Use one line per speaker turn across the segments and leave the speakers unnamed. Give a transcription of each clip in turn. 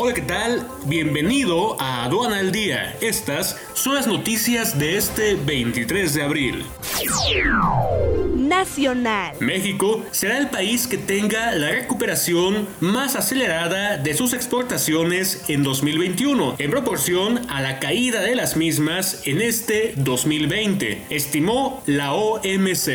Hola, ¿qué tal? Bienvenido a Aduana al Día. Estas son las noticias de este 23 de abril. México será el país que tenga la recuperación más acelerada de sus exportaciones en 2021, en proporción a la caída de las mismas en este 2020, estimó la OMC.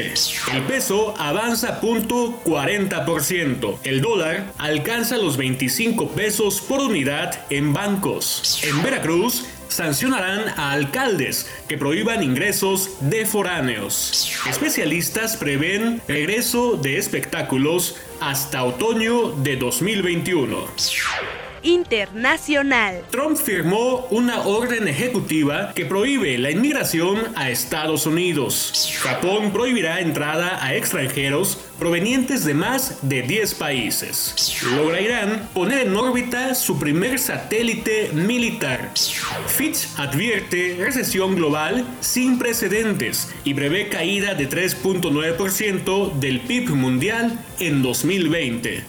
El peso avanza punto 40%. El dólar alcanza los 25 pesos por unidad en bancos. En Veracruz, sancionarán a alcaldes que prohíban ingresos de foráneos. Especialistas prevén regreso de espectáculos hasta otoño de 2021
internacional.
Trump firmó una orden ejecutiva que prohíbe la inmigración a Estados Unidos. Japón prohibirá entrada a extranjeros provenientes de más de 10 países. Logra Irán poner en órbita su primer satélite militar. Fitch advierte recesión global sin precedentes y prevé caída de 3.9% del PIB mundial en 2020.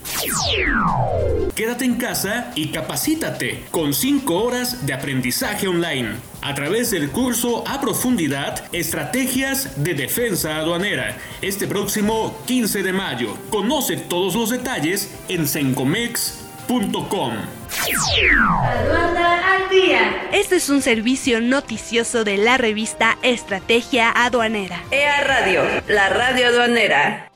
Quédate en casa y capacítate con 5 horas de aprendizaje online a través del curso a profundidad Estrategias de Defensa Aduanera este próximo 15 de mayo. Conoce todos los detalles en sencomex.com.
Aduana al día. Este es un servicio noticioso de la revista Estrategia Aduanera.
EA Radio, la radio aduanera.